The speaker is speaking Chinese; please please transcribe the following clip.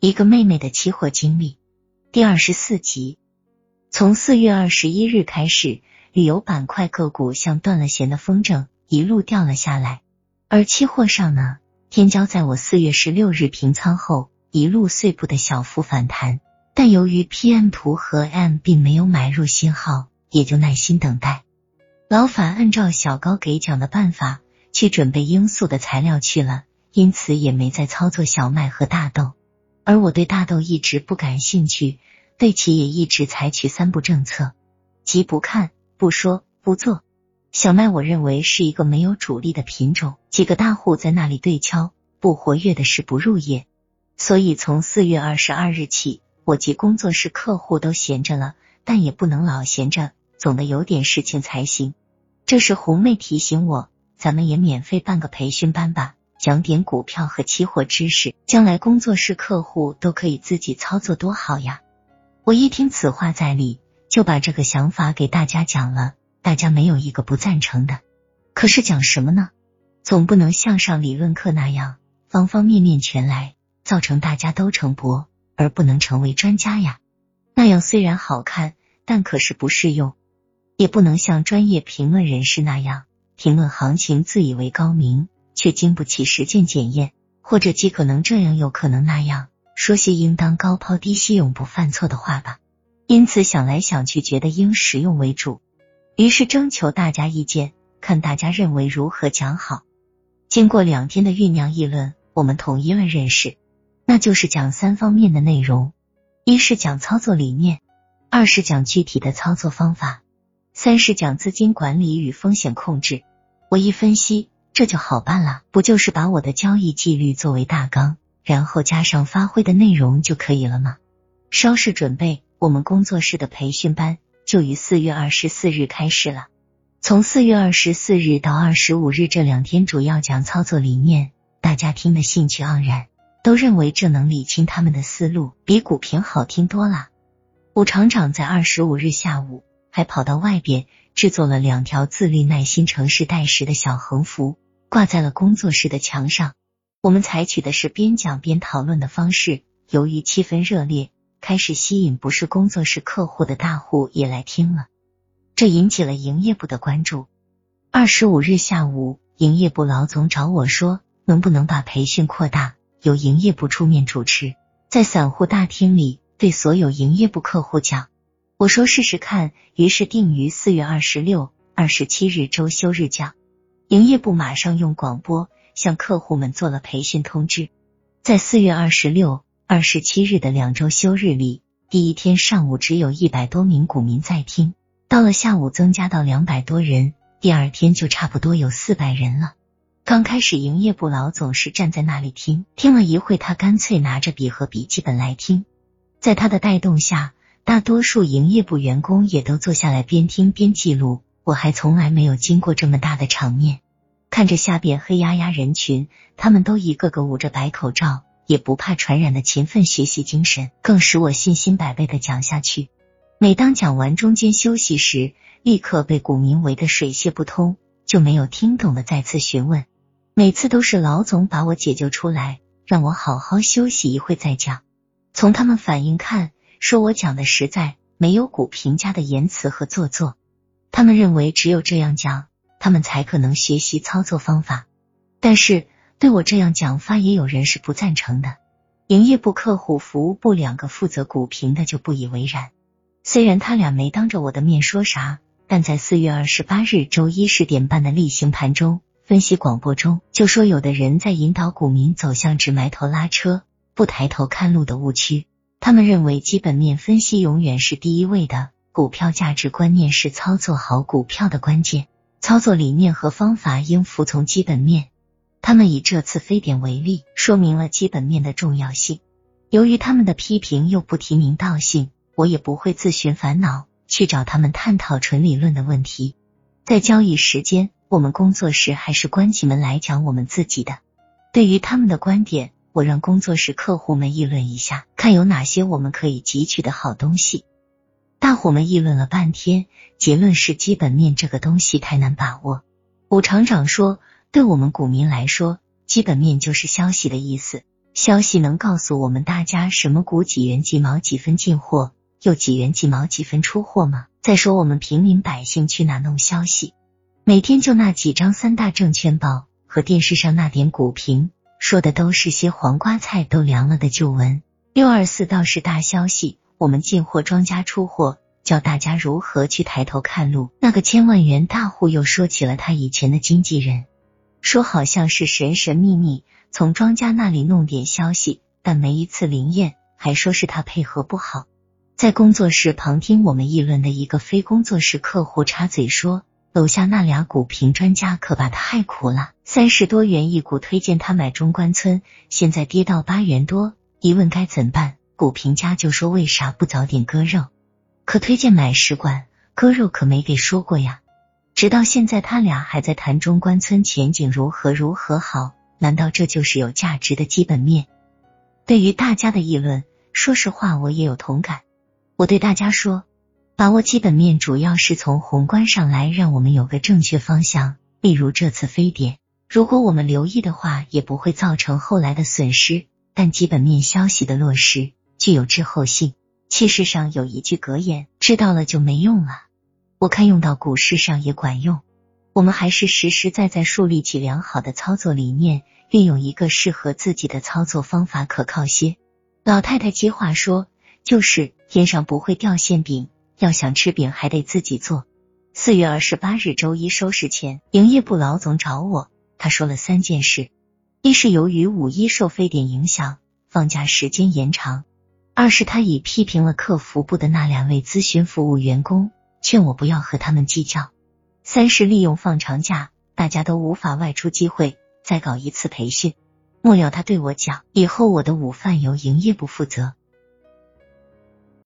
一个妹妹的期货经历第二十四集。从四月二十一日开始，旅游板块个股像断了弦的风筝，一路掉了下来。而期货上呢，天骄在我四月十六日平仓后，一路碎步的小幅反弹，但由于 PM 图和 M 并没有买入信号，也就耐心等待。老法按照小高给讲的办法去准备罂粟的材料去了，因此也没再操作小麦和大豆。而我对大豆一直不感兴趣，对其也一直采取三不政策：即不看、不说、不做。小麦我认为是一个没有主力的品种，几个大户在那里对敲，不活跃的是不入业。所以从四月二十二日起，我及工作室客户都闲着了，但也不能老闲着，总得有点事情才行。这时红妹提醒我，咱们也免费办个培训班吧。讲点股票和期货知识，将来工作室客户都可以自己操作，多好呀！我一听此话在理，就把这个想法给大家讲了，大家没有一个不赞成的。可是讲什么呢？总不能像上理论课那样，方方面面全来，造成大家都成博而不能成为专家呀。那样虽然好看，但可是不适用。也不能像专业评论人士那样评论行情，自以为高明。却经不起实践检验，或者既可能这样，又可能那样，说些应当高抛低吸、永不犯错的话吧。因此想来想去，觉得应实用为主，于是征求大家意见，看大家认为如何讲好。经过两天的酝酿议论，我们统一了认识，那就是讲三方面的内容：一是讲操作理念，二是讲具体的操作方法，三是讲资金管理与风险控制。我一分析。这就好办了，不就是把我的交易纪律作为大纲，然后加上发挥的内容就可以了吗？稍事准备，我们工作室的培训班就于四月二十四日开始了。从四月二十四日到二十五日这两天，主要讲操作理念，大家听得兴趣盎然，都认为这能理清他们的思路，比股评好听多了。武厂长在二十五日下午还跑到外边制作了两条自律、耐心、诚实待时的小横幅。挂在了工作室的墙上。我们采取的是边讲边讨论的方式，由于气氛热烈，开始吸引不是工作室客户的大户也来听了，这引起了营业部的关注。二十五日下午，营业部老总找我说，能不能把培训扩大，由营业部出面主持，在散户大厅里对所有营业部客户讲。我说试试看，于是定于四月二十六、二十七日周休日讲。营业部马上用广播向客户们做了培训通知，在四月二十六、二十七日的两周休日里，第一天上午只有一百多名股民在听，到了下午增加到两百多人，第二天就差不多有四百人了。刚开始，营业部老总是站在那里听，听了一会，他干脆拿着笔和笔记本来听。在他的带动下，大多数营业部员工也都坐下来边听边记录。我还从来没有经过这么大的场面，看着下边黑压压人群，他们都一个个捂着白口罩，也不怕传染的勤奋学习精神，更使我信心百倍的讲下去。每当讲完中间休息时，立刻被股民围得水泄不通，就没有听懂的再次询问。每次都是老总把我解救出来，让我好好休息一会再讲。从他们反应看，说我讲的实在，没有股评家的言辞和做作。他们认为只有这样讲，他们才可能学习操作方法。但是对我这样讲法，也有人是不赞成的。营业部、客户服务部两个负责股评的就不以为然。虽然他俩没当着我的面说啥，但在四月二十八日周一十点半的例行盘中分析广播中，就说有的人在引导股民走向只埋头拉车、不抬头看路的误区。他们认为基本面分析永远是第一位的。股票价值观念是操作好股票的关键，操作理念和方法应服从基本面。他们以这次非典为例，说明了基本面的重要性。由于他们的批评又不提名道姓，我也不会自寻烦恼去找他们探讨纯理论的问题。在交易时间，我们工作室还是关起门来讲我们自己的。对于他们的观点，我让工作室客户们议论一下，看有哪些我们可以汲取的好东西。大伙们议论了半天，结论是基本面这个东西太难把握。武厂长说，对我们股民来说，基本面就是消息的意思，消息能告诉我们大家什么股几元几毛几分进货，又几元几毛几分出货吗？再说我们平民百姓去哪弄消息？每天就那几张三大证券报和电视上那点股评，说的都是些黄瓜菜都凉了的旧闻。六二四倒是大消息，我们进货庄家出货，教大家如何去抬头看路。那个千万元大户又说起了他以前的经纪人，说好像是神神秘秘从庄家那里弄点消息，但没一次灵验，还说是他配合不好。在工作室旁听我们议论的一个非工作室客户插嘴说。楼下那俩股评专家可把他害苦了，三十多元一股推荐他买中关村，现在跌到八元多，一问该怎办，股评家就说为啥不早点割肉？可推荐买使馆，割肉可没给说过呀。直到现在他俩还在谈中关村前景如何如何好，难道这就是有价值的基本面？对于大家的议论，说实话我也有同感。我对大家说。把握基本面主要是从宏观上来，让我们有个正确方向。例如这次非典，如果我们留意的话，也不会造成后来的损失。但基本面消息的落实具有滞后性。气势上有一句格言：知道了就没用了。我看用到股市上也管用。我们还是实实在在树立起良好的操作理念，运用一个适合自己的操作方法，可靠些。老太太接话说：“就是天上不会掉馅饼。”要想吃饼，还得自己做。四月二十八日周一收市前，营业部老总找我，他说了三件事：一是由于五一受非典影响，放假时间延长；二是他已批评了客服部的那两位咨询服务员工，劝我不要和他们计较；三是利用放长假，大家都无法外出机会，再搞一次培训。末了，他对我讲：以后我的午饭由营业部负责。